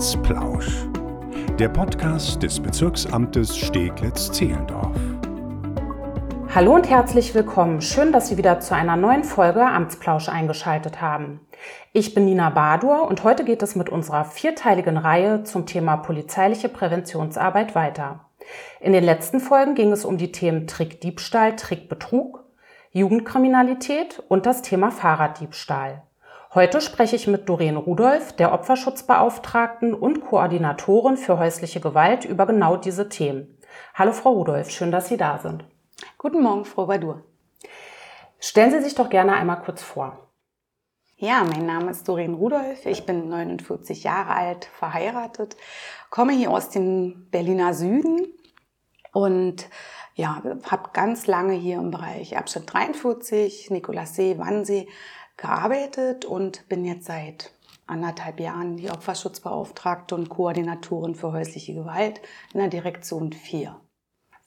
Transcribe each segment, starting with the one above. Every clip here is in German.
Amtsplausch. Der Podcast des Bezirksamtes Steglitz-Zehlendorf. Hallo und herzlich willkommen. Schön, dass Sie wieder zu einer neuen Folge Amtsplausch eingeschaltet haben. Ich bin Nina Badur und heute geht es mit unserer vierteiligen Reihe zum Thema polizeiliche Präventionsarbeit weiter. In den letzten Folgen ging es um die Themen Trickdiebstahl, Trickbetrug, Jugendkriminalität und das Thema Fahrraddiebstahl. Heute spreche ich mit Doreen Rudolph, der Opferschutzbeauftragten und Koordinatorin für häusliche Gewalt, über genau diese Themen. Hallo Frau Rudolph, schön, dass Sie da sind. Guten Morgen, Frau Badur. Stellen Sie sich doch gerne einmal kurz vor. Ja, mein Name ist Doreen Rudolph. Ich bin 49 Jahre alt, verheiratet, komme hier aus dem Berliner Süden und ja, habe ganz lange hier im Bereich Abschnitt 43, Nikolassee, Wannsee gearbeitet und bin jetzt seit anderthalb Jahren die Opferschutzbeauftragte und Koordinatorin für häusliche Gewalt in der Direktion 4.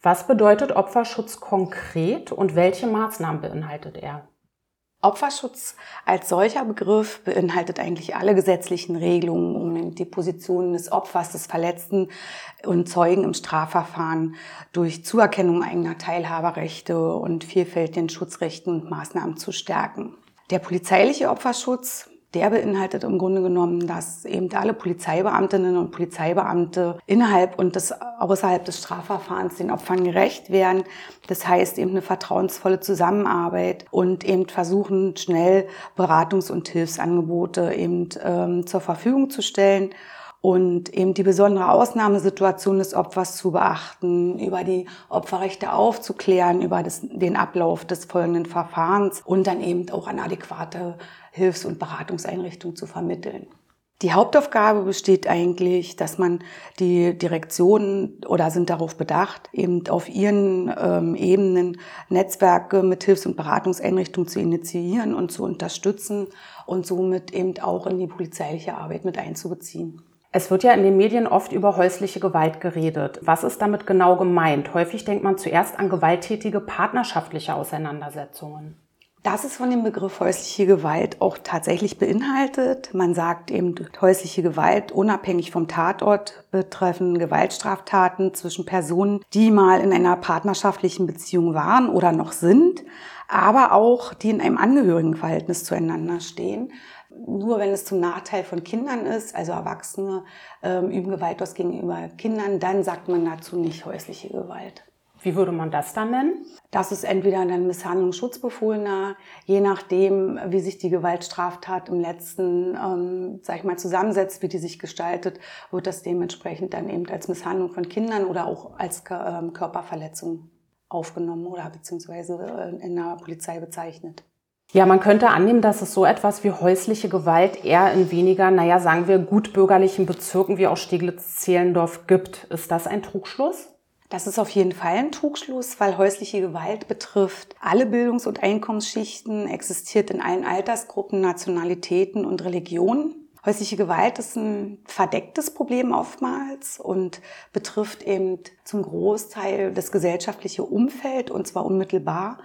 Was bedeutet Opferschutz konkret und welche Maßnahmen beinhaltet er? Opferschutz als solcher Begriff beinhaltet eigentlich alle gesetzlichen Regelungen, um die Position des Opfers, des Verletzten und Zeugen im Strafverfahren durch Zuerkennung eigener Teilhaberrechte und vielfältigen Schutzrechten und Maßnahmen zu stärken. Der polizeiliche Opferschutz, der beinhaltet im Grunde genommen, dass eben alle Polizeibeamtinnen und Polizeibeamte innerhalb und des, außerhalb des Strafverfahrens den Opfern gerecht werden. Das heißt eben eine vertrauensvolle Zusammenarbeit und eben versuchen, schnell Beratungs- und Hilfsangebote eben ähm, zur Verfügung zu stellen und eben die besondere Ausnahmesituation des Opfers zu beachten, über die Opferrechte aufzuklären, über das, den Ablauf des folgenden Verfahrens und dann eben auch an adäquate Hilfs- und Beratungseinrichtungen zu vermitteln. Die Hauptaufgabe besteht eigentlich, dass man die Direktionen oder sind darauf bedacht, eben auf ihren ähm, Ebenen Netzwerke mit Hilfs- und Beratungseinrichtungen zu initiieren und zu unterstützen und somit eben auch in die polizeiliche Arbeit mit einzubeziehen. Es wird ja in den Medien oft über häusliche Gewalt geredet. Was ist damit genau gemeint? Häufig denkt man zuerst an gewalttätige partnerschaftliche Auseinandersetzungen. Das ist von dem Begriff häusliche Gewalt auch tatsächlich beinhaltet. Man sagt eben, häusliche Gewalt unabhängig vom Tatort betreffen Gewaltstraftaten zwischen Personen, die mal in einer partnerschaftlichen Beziehung waren oder noch sind, aber auch die in einem Angehörigenverhältnis zueinander stehen nur wenn es zum Nachteil von Kindern ist, also Erwachsene ähm, üben Gewalt aus gegenüber Kindern, dann sagt man dazu nicht häusliche Gewalt. Wie würde man das dann nennen? Das ist entweder ein Misshandlungsschutzbefohlener, je nachdem, wie sich die Gewaltstraftat im letzten, ähm, sag ich mal, zusammensetzt, wie die sich gestaltet, wird das dementsprechend dann eben als Misshandlung von Kindern oder auch als ähm, Körperverletzung aufgenommen oder beziehungsweise äh, in der Polizei bezeichnet. Ja, man könnte annehmen, dass es so etwas wie häusliche Gewalt eher in weniger, naja, sagen wir, gutbürgerlichen Bezirken wie auch Steglitz-Zehlendorf gibt. Ist das ein Trugschluss? Das ist auf jeden Fall ein Trugschluss, weil häusliche Gewalt betrifft alle Bildungs- und Einkommensschichten, existiert in allen Altersgruppen, Nationalitäten und Religionen. Häusliche Gewalt ist ein verdecktes Problem oftmals und betrifft eben zum Großteil das gesellschaftliche Umfeld und zwar unmittelbar.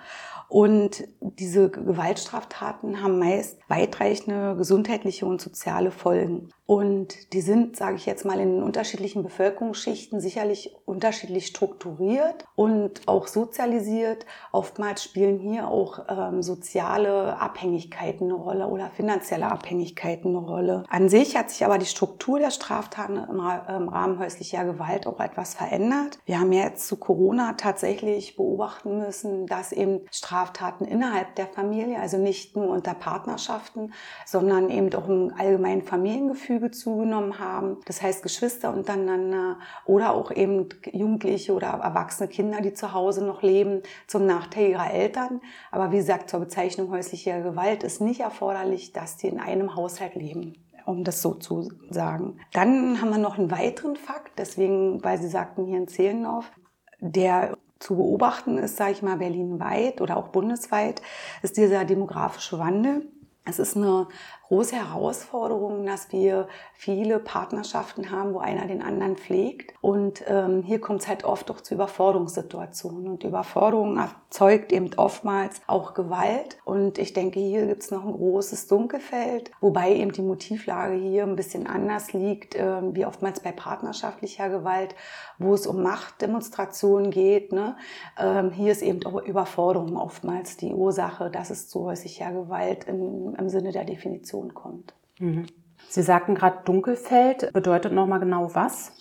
Und diese Gewaltstraftaten haben meist weitreichende gesundheitliche und soziale Folgen. Und die sind, sage ich jetzt mal, in unterschiedlichen Bevölkerungsschichten sicherlich unterschiedlich strukturiert und auch sozialisiert. Oftmals spielen hier auch ähm, soziale Abhängigkeiten eine Rolle oder finanzielle Abhängigkeiten eine Rolle. An sich hat sich aber die Struktur der Straftaten im, im Rahmen häuslicher Gewalt auch etwas verändert. Wir haben jetzt zu Corona tatsächlich beobachten müssen, dass eben Straftaten innerhalb der Familie, also nicht nur unter Partnerschaften, sondern eben auch im allgemeinen Familiengefühl Gefüge zugenommen haben. Das heißt Geschwister untereinander oder auch eben Jugendliche oder erwachsene Kinder, die zu Hause noch leben, zum Nachteil ihrer Eltern. Aber wie gesagt, zur Bezeichnung häuslicher Gewalt ist nicht erforderlich, dass die in einem Haushalt leben um das so zu sagen. Dann haben wir noch einen weiteren Fakt, deswegen, weil Sie sagten hier in Zehlendorf, der zu beobachten ist, sage ich mal, berlinweit oder auch bundesweit, ist dieser demografische Wandel. Es ist eine große Herausforderung, dass wir viele Partnerschaften haben, wo einer den anderen pflegt. Und ähm, hier kommt es halt oft auch zu Überforderungssituationen. Und Überforderung erzeugt eben oftmals auch Gewalt. Und ich denke, hier gibt es noch ein großes Dunkelfeld, wobei eben die Motivlage hier ein bisschen anders liegt, äh, wie oftmals bei partnerschaftlicher Gewalt, wo es um Machtdemonstrationen geht. Ne? Ähm, hier ist eben auch Überforderung oftmals die Ursache, dass es zu häuslicher Gewalt in, im Sinne der Definition kommt. Mhm. Sie sagten gerade Dunkelfeld. Bedeutet nochmal genau was?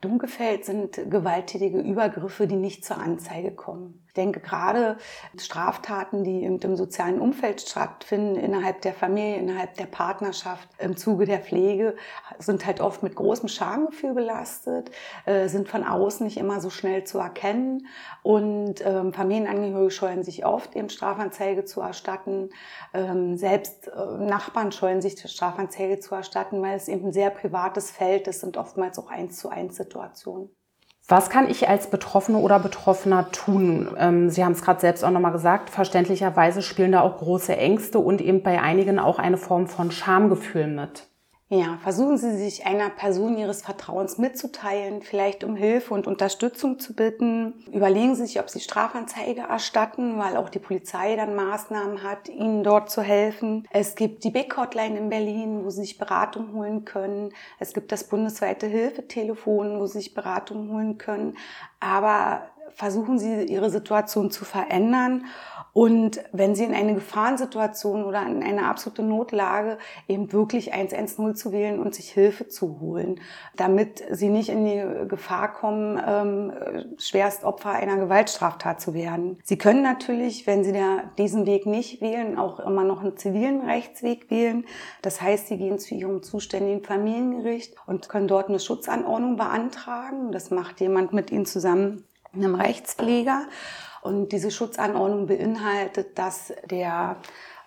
Dunkelfeld sind gewalttätige Übergriffe, die nicht zur Anzeige kommen. Ich denke gerade Straftaten, die im sozialen Umfeld stattfinden, innerhalb der Familie, innerhalb der Partnerschaft, im Zuge der Pflege, sind halt oft mit großem Schamgefühl belastet, äh, sind von außen nicht immer so schnell zu erkennen und ähm, Familienangehörige scheuen sich oft, eben Strafanzeige zu erstatten. Ähm, selbst äh, Nachbarn scheuen sich, Strafanzeige zu erstatten, weil es eben ein sehr privates Feld ist und oftmals auch eins zu eins Situationen. Was kann ich als Betroffene oder Betroffener tun? Ähm, Sie haben es gerade selbst auch nochmal gesagt, verständlicherweise spielen da auch große Ängste und eben bei einigen auch eine Form von Schamgefühl mit. Ja, versuchen Sie sich einer Person Ihres Vertrauens mitzuteilen, vielleicht um Hilfe und Unterstützung zu bitten. Überlegen Sie sich, ob Sie Strafanzeige erstatten, weil auch die Polizei dann Maßnahmen hat, Ihnen dort zu helfen. Es gibt die Big Hotline in Berlin, wo Sie sich Beratung holen können. Es gibt das bundesweite Hilfetelefon, wo Sie sich Beratung holen können. Aber versuchen Sie, Ihre Situation zu verändern und wenn Sie in eine Gefahrensituation oder in eine absolute Notlage eben wirklich 110 zu wählen und sich Hilfe zu holen, damit Sie nicht in die Gefahr kommen, ähm, schwerst Opfer einer Gewaltstraftat zu werden. Sie können natürlich, wenn Sie da diesen Weg nicht wählen, auch immer noch einen zivilen Rechtsweg wählen. Das heißt, Sie gehen zu Ihrem zuständigen Familiengericht und können dort eine Schutzanordnung beantragen. Das macht jemand mit Ihnen zusammen, einem Rechtspfleger. Und diese Schutzanordnung beinhaltet, dass der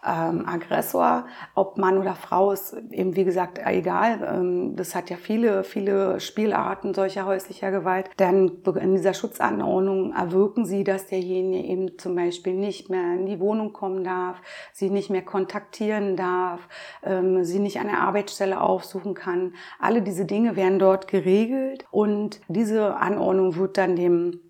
ähm, Aggressor, ob Mann oder Frau, ist eben wie gesagt egal. Ähm, das hat ja viele, viele Spielarten solcher häuslicher Gewalt. Dann in dieser Schutzanordnung erwirken sie, dass derjenige eben zum Beispiel nicht mehr in die Wohnung kommen darf, sie nicht mehr kontaktieren darf, ähm, sie nicht an der Arbeitsstelle aufsuchen kann. Alle diese Dinge werden dort geregelt und diese Anordnung wird dann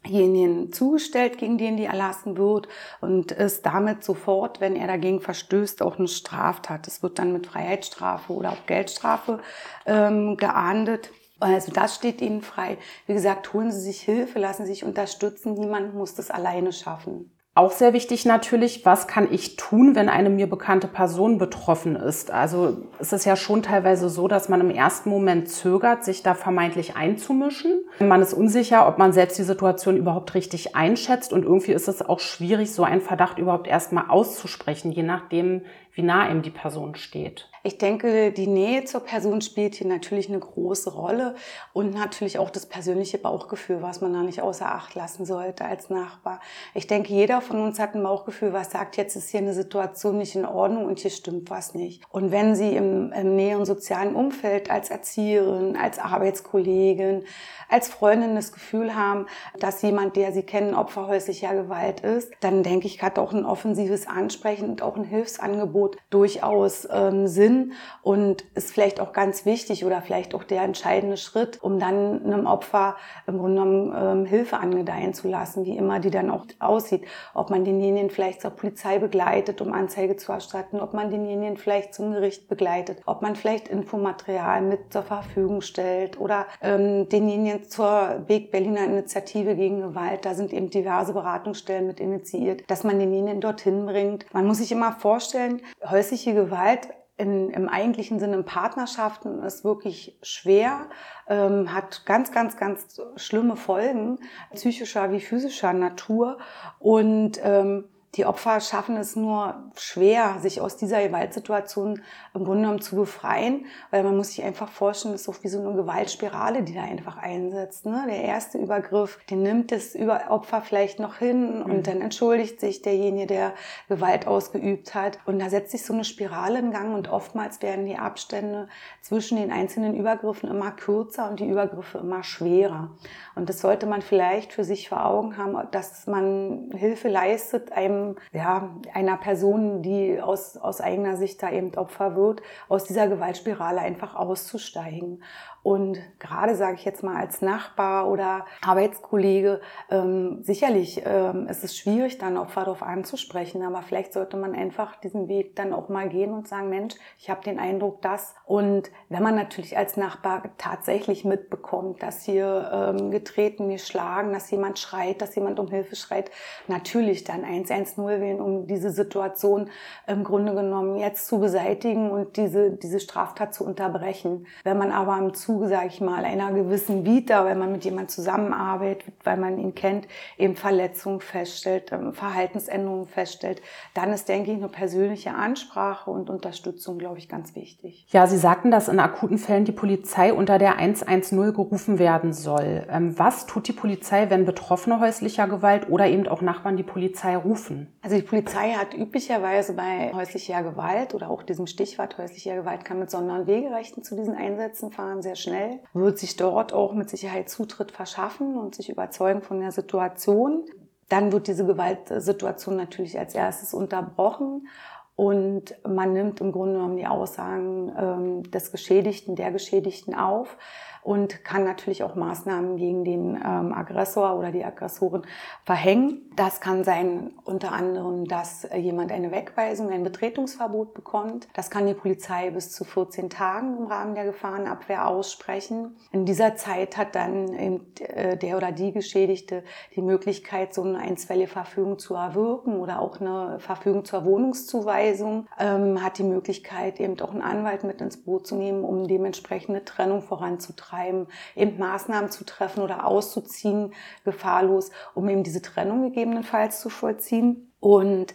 demjenigen zugestellt, gegen den die erlassen wird und ist damit sofort, wenn er dagegen verstößt, auch eine Straftat. Das wird dann mit Freiheitsstrafe oder auch Geldstrafe ähm, geahndet. Also das steht Ihnen frei. Wie gesagt, holen Sie sich Hilfe, lassen Sie sich unterstützen. Niemand muss das alleine schaffen. Auch sehr wichtig natürlich, was kann ich tun, wenn eine mir bekannte Person betroffen ist? Also es ist ja schon teilweise so, dass man im ersten Moment zögert, sich da vermeintlich einzumischen. Man ist unsicher, ob man selbst die Situation überhaupt richtig einschätzt und irgendwie ist es auch schwierig, so einen Verdacht überhaupt erstmal auszusprechen, je nachdem, wie nah ihm die Person steht. Ich denke, die Nähe zur Person spielt hier natürlich eine große Rolle und natürlich auch das persönliche Bauchgefühl, was man da nicht außer Acht lassen sollte als Nachbar. Ich denke, jeder von uns hat ein Bauchgefühl, was sagt, jetzt ist hier eine Situation nicht in Ordnung und hier stimmt was nicht. Und wenn Sie im, im näheren sozialen Umfeld als Erzieherin, als Arbeitskollegin, als Freundin das Gefühl haben, dass jemand, der Sie kennen, Opfer häuslicher Gewalt ist, dann denke ich, hat auch ein offensives Ansprechen und auch ein Hilfsangebot durchaus ähm, Sinn Sinn und ist vielleicht auch ganz wichtig oder vielleicht auch der entscheidende Schritt, um dann einem Opfer im Grunde genommen ähm, Hilfe angedeihen zu lassen, wie immer die dann auch aussieht. Ob man denjenigen vielleicht zur Polizei begleitet, um Anzeige zu erstatten, ob man denjenigen vielleicht zum Gericht begleitet, ob man vielleicht Infomaterial mit zur Verfügung stellt oder ähm, denjenigen zur Weg Berliner Initiative gegen Gewalt. Da sind eben diverse Beratungsstellen mit initiiert, dass man denjenigen dorthin bringt. Man muss sich immer vorstellen, häusliche Gewalt in, im eigentlichen Sinne in Partnerschaften ist wirklich schwer, ähm, hat ganz, ganz, ganz schlimme Folgen, psychischer wie physischer Natur. Und ähm, die Opfer schaffen es nur schwer, sich aus dieser Gewaltsituation im Grunde genommen zu befreien, weil man muss sich einfach vorstellen, das ist so wie so eine Gewaltspirale, die da einfach einsetzt. Ne? Der erste Übergriff, den nimmt das Opfer vielleicht noch hin und mhm. dann entschuldigt sich derjenige, der Gewalt ausgeübt hat. Und da setzt sich so eine Spirale in Gang und oftmals werden die Abstände zwischen den einzelnen Übergriffen immer kürzer und die Übergriffe immer schwerer. Und das sollte man vielleicht für sich vor Augen haben, dass man Hilfe leistet, einem ähm, ja, einer Person, die aus, aus eigener Sicht da eben Opfer wird, aus dieser Gewaltspirale einfach auszusteigen. Und gerade sage ich jetzt mal als Nachbar oder Arbeitskollege, ähm, sicherlich ähm, ist es schwierig, dann Opfer darauf anzusprechen, aber vielleicht sollte man einfach diesen Weg dann auch mal gehen und sagen, Mensch, ich habe den Eindruck, dass. Und wenn man natürlich als Nachbar tatsächlich mitbekommt, dass hier ähm, getreten, geschlagen, dass jemand schreit, dass jemand um Hilfe schreit, natürlich dann 110 wählen, um diese Situation im Grunde genommen jetzt zu beseitigen und diese, diese Straftat zu unterbrechen. Wenn man aber im Zuge Zuge, sage ich mal, einer gewissen Vita, wenn man mit jemandem zusammenarbeitet, weil man ihn kennt, eben Verletzungen feststellt, ähm, Verhaltensänderungen feststellt, dann ist, denke ich, eine persönliche Ansprache und Unterstützung, glaube ich, ganz wichtig. Ja, Sie sagten, dass in akuten Fällen die Polizei unter der 110 gerufen werden soll. Ähm, was tut die Polizei, wenn Betroffene häuslicher Gewalt oder eben auch Nachbarn die Polizei rufen? Also die Polizei hat üblicherweise bei häuslicher Gewalt oder auch diesem Stichwort häuslicher Gewalt kann mit Sonder- und Wegerechten zu diesen Einsätzen fahren, sehr schnell, wird sich dort auch mit Sicherheit Zutritt verschaffen und sich überzeugen von der Situation. Dann wird diese Gewaltsituation natürlich als erstes unterbrochen und man nimmt im Grunde genommen die Aussagen ähm, des Geschädigten, der Geschädigten auf und kann natürlich auch Maßnahmen gegen den ähm, Aggressor oder die Aggressorin verhängen. Das kann sein unter anderem, dass jemand eine Wegweisung, ein Betretungsverbot bekommt. Das kann die Polizei bis zu 14 Tagen im Rahmen der Gefahrenabwehr aussprechen. In dieser Zeit hat dann äh, der oder die Geschädigte die Möglichkeit, so eine einstweilige Verfügung zu erwirken oder auch eine Verfügung zur Wohnungszuweisung, ähm, hat die Möglichkeit, eben auch einen Anwalt mit ins Boot zu nehmen, um dementsprechend eine Trennung voranzutreiben betreiben, eben Maßnahmen zu treffen oder auszuziehen, gefahrlos, um eben diese Trennung gegebenenfalls zu vollziehen. Und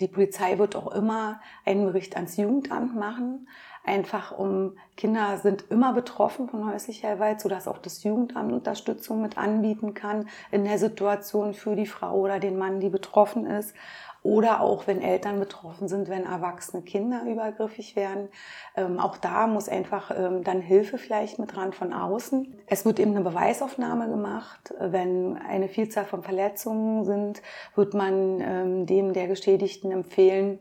die Polizei wird auch immer einen Bericht ans Jugendamt machen, einfach um Kinder sind immer betroffen von häuslicher Gewalt, sodass auch das Jugendamt Unterstützung mit anbieten kann in der Situation für die Frau oder den Mann, die betroffen ist. Oder auch wenn Eltern betroffen sind, wenn erwachsene Kinder übergriffig werden. Ähm, auch da muss einfach ähm, dann Hilfe vielleicht mit dran von außen. Es wird eben eine Beweisaufnahme gemacht. Wenn eine Vielzahl von Verletzungen sind, wird man ähm, dem der Geschädigten empfehlen,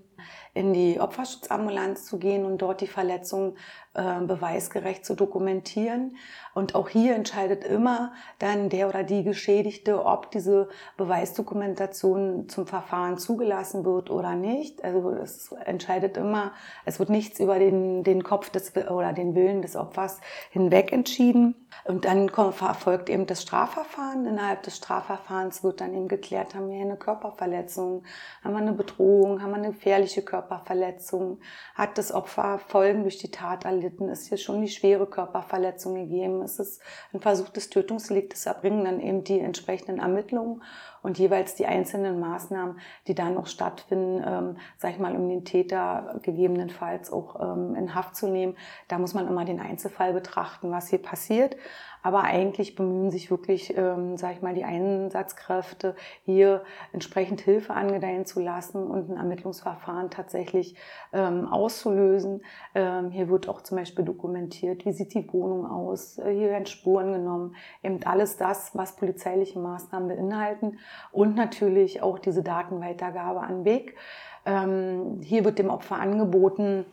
in die Opferschutzambulanz zu gehen und dort die Verletzung äh, beweisgerecht zu dokumentieren. Und auch hier entscheidet immer dann der oder die Geschädigte, ob diese Beweisdokumentation zum Verfahren zugelassen wird oder nicht. Also es entscheidet immer, es wird nichts über den, den Kopf des oder den Willen des Opfers hinweg entschieden. Und dann kommt, erfolgt eben das Strafverfahren. Innerhalb des Strafverfahrens wird dann eben geklärt, haben wir eine Körperverletzung, haben wir eine Bedrohung, haben wir eine gefährliche Körperverletzung, hat das Opfer Folgen durch die Tat erlitten, ist hier schon die schwere Körperverletzung gegeben, ist es ein Versuch des Tötungsdeliktes, erbringen dann eben die entsprechenden Ermittlungen und jeweils die einzelnen Maßnahmen, die dann noch stattfinden, ähm, sag ich mal, um den Täter gegebenenfalls auch ähm, in Haft zu nehmen. Da muss man immer den Einzelfall betrachten, was hier passiert. Aber eigentlich bemühen sich wirklich, ähm, sage ich mal, die Einsatzkräfte hier entsprechend Hilfe angedeihen zu lassen und ein Ermittlungsverfahren tatsächlich ähm, auszulösen. Ähm, hier wird auch zum Beispiel dokumentiert, wie sieht die Wohnung aus, äh, hier werden Spuren genommen, eben alles das, was polizeiliche Maßnahmen beinhalten und natürlich auch diese Datenweitergabe an Weg. Ähm, hier wird dem Opfer angeboten,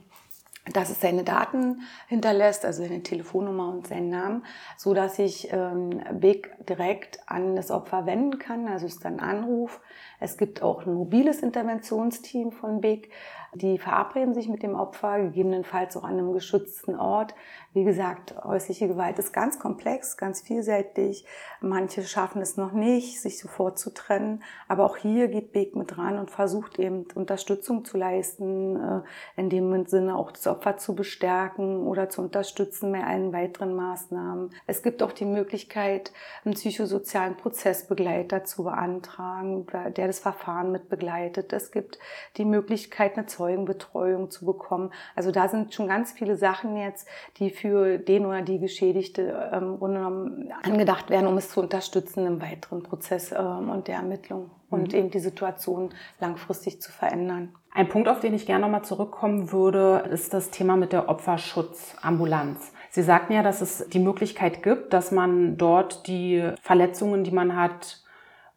dass es seine Daten hinterlässt, also seine Telefonnummer und seinen Namen, so dass sich ähm, Big direkt an das Opfer wenden kann. Also ist dann Anruf. Es gibt auch ein mobiles Interventionsteam von Big, die verabreden sich mit dem Opfer, gegebenenfalls auch an einem geschützten Ort. Wie gesagt, häusliche Gewalt ist ganz komplex, ganz vielseitig. Manche schaffen es noch nicht, sich sofort zu trennen. Aber auch hier geht Beek mit dran und versucht eben Unterstützung zu leisten, äh, in dem Sinne auch das Opfer zu bestärken oder zu unterstützen bei allen weiteren Maßnahmen. Es gibt auch die Möglichkeit, einen psychosozialen Prozessbegleiter zu beantragen, der das Verfahren mit begleitet. Es gibt die Möglichkeit, eine Zeugenbetreuung zu bekommen. Also da sind schon ganz viele Sachen jetzt, die für den oder die Geschädigte ähm, genommen angedacht werden, um es zu unterstützen im weiteren Prozess ähm, und der Ermittlung und mhm. eben die Situation langfristig zu verändern. Ein Punkt, auf den ich gerne nochmal zurückkommen würde, ist das Thema mit der Opferschutzambulanz. Sie sagten ja, dass es die Möglichkeit gibt, dass man dort die Verletzungen, die man hat,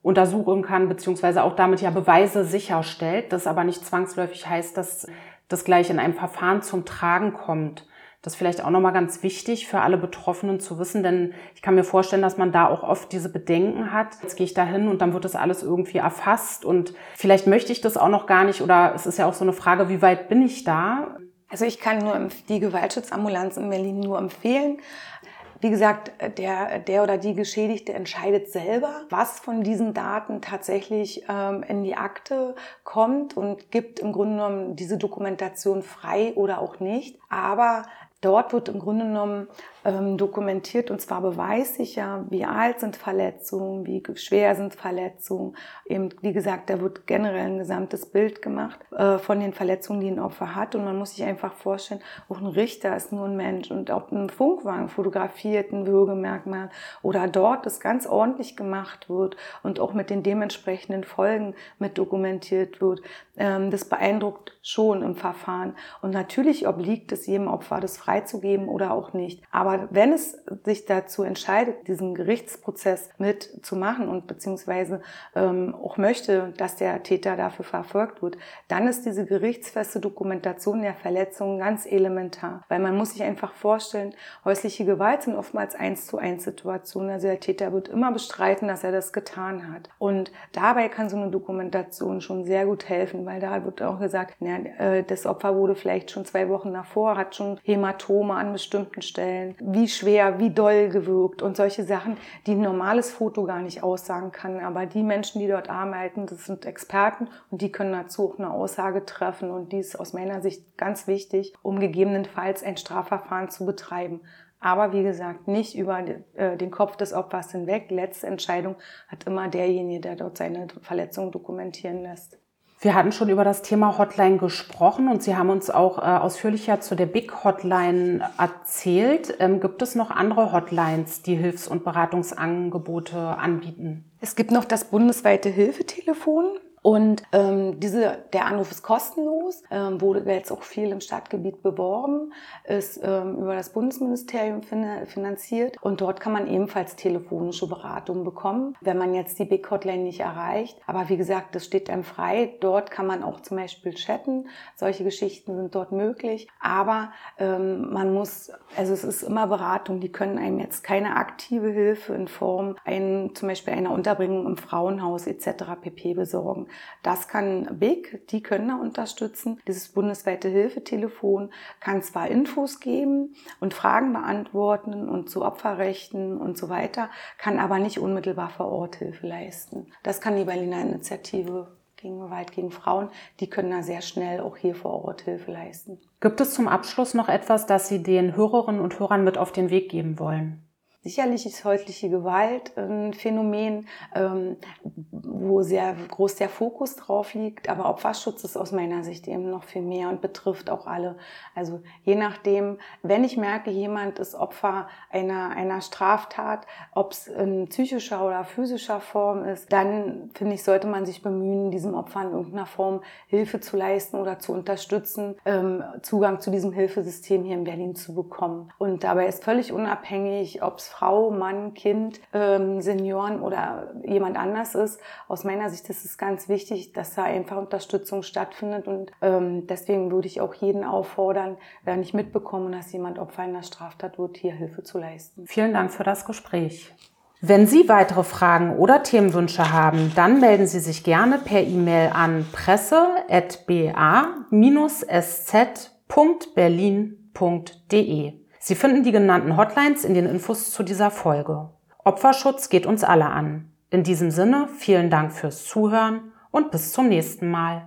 untersuchen kann, beziehungsweise auch damit ja Beweise sicherstellt, das aber nicht zwangsläufig heißt, dass das gleich in einem Verfahren zum Tragen kommt. Das ist vielleicht auch nochmal ganz wichtig für alle Betroffenen zu wissen, denn ich kann mir vorstellen, dass man da auch oft diese Bedenken hat. Jetzt gehe ich da hin und dann wird das alles irgendwie erfasst und vielleicht möchte ich das auch noch gar nicht oder es ist ja auch so eine Frage, wie weit bin ich da? Also ich kann nur die Gewaltschutzambulanz in Berlin nur empfehlen. Wie gesagt, der, der oder die Geschädigte entscheidet selber, was von diesen Daten tatsächlich ähm, in die Akte kommt und gibt im Grunde genommen diese Dokumentation frei oder auch nicht. Aber dort wird im Grunde genommen ähm, dokumentiert und zwar beweissicher, wie alt sind Verletzungen, wie schwer sind Verletzungen. Eben, wie gesagt, da wird generell ein gesamtes Bild gemacht äh, von den Verletzungen, die ein Opfer hat. Und man muss sich einfach vorstellen, auch ein Richter ist nur ein Mensch. Und ob ein Funkwagen fotografiert, ein Würgemerkmal oder dort das ganz ordentlich gemacht wird und auch mit den dementsprechenden Folgen mit dokumentiert wird, ähm, das beeindruckt schon im Verfahren. Und natürlich obliegt es jedem Opfer, das freizugeben oder auch nicht. Aber aber wenn es sich dazu entscheidet, diesen Gerichtsprozess mitzumachen und beziehungsweise ähm, auch möchte, dass der Täter dafür verfolgt wird, dann ist diese gerichtsfeste Dokumentation der Verletzungen ganz elementar. Weil man muss sich einfach vorstellen, häusliche Gewalt sind oftmals eins zu eins Situationen. Also der Täter wird immer bestreiten, dass er das getan hat. Und dabei kann so eine Dokumentation schon sehr gut helfen, weil da wird auch gesagt, na, äh, das Opfer wurde vielleicht schon zwei Wochen davor, hat schon Hämatome an bestimmten Stellen wie schwer, wie doll gewirkt und solche Sachen, die ein normales Foto gar nicht aussagen kann. Aber die Menschen, die dort arbeiten, das sind Experten und die können dazu auch eine Aussage treffen und die ist aus meiner Sicht ganz wichtig, um gegebenenfalls ein Strafverfahren zu betreiben. Aber wie gesagt, nicht über äh, den Kopf des Opfers hinweg. Letzte Entscheidung hat immer derjenige, der dort seine Verletzung dokumentieren lässt. Wir hatten schon über das Thema Hotline gesprochen und Sie haben uns auch äh, ausführlicher zu der Big Hotline erzählt. Ähm, gibt es noch andere Hotlines, die Hilfs- und Beratungsangebote anbieten? Es gibt noch das bundesweite Hilfetelefon. Und ähm, diese, der Anruf ist kostenlos, ähm, wurde jetzt auch viel im Stadtgebiet beworben, ist ähm, über das Bundesministerium finanziert und dort kann man ebenfalls telefonische Beratung bekommen, wenn man jetzt die Big Hotline nicht erreicht. Aber wie gesagt, das steht einem frei. Dort kann man auch zum Beispiel chatten. Solche Geschichten sind dort möglich. Aber ähm, man muss, also es ist immer Beratung. Die können einem jetzt keine aktive Hilfe in Form ein, zum Beispiel einer Unterbringung im Frauenhaus etc. pp. besorgen. Das kann BIG, die können da unterstützen. Dieses bundesweite Hilfetelefon kann zwar Infos geben und Fragen beantworten und zu Opferrechten und so weiter, kann aber nicht unmittelbar vor Ort Hilfe leisten. Das kann die Berliner Initiative gegen Gewalt gegen Frauen, die können da sehr schnell auch hier vor Ort Hilfe leisten. Gibt es zum Abschluss noch etwas, das Sie den Hörerinnen und Hörern mit auf den Weg geben wollen? Sicherlich ist häusliche Gewalt ein Phänomen, ähm, wo sehr groß der Fokus drauf liegt, aber Opferschutz ist aus meiner Sicht eben noch viel mehr und betrifft auch alle. Also je nachdem, wenn ich merke, jemand ist Opfer einer, einer Straftat, ob es in psychischer oder physischer Form ist, dann finde ich, sollte man sich bemühen, diesem Opfer in irgendeiner Form Hilfe zu leisten oder zu unterstützen, ähm, Zugang zu diesem Hilfesystem hier in Berlin zu bekommen. Und dabei ist völlig unabhängig, ob es Frau, Mann, Kind, ähm, Senioren oder jemand anders ist. Aus meiner Sicht ist es ganz wichtig, dass da einfach Unterstützung stattfindet und ähm, deswegen würde ich auch jeden auffordern, wenn ich mitbekomme, dass jemand Opfer einer Straftat wird, hier Hilfe zu leisten. Vielen Dank für das Gespräch. Wenn Sie weitere Fragen oder Themenwünsche haben, dann melden Sie sich gerne per E-Mail an presse.ba-sz.berlin.de. Sie finden die genannten Hotlines in den Infos zu dieser Folge. Opferschutz geht uns alle an. In diesem Sinne, vielen Dank fürs Zuhören und bis zum nächsten Mal.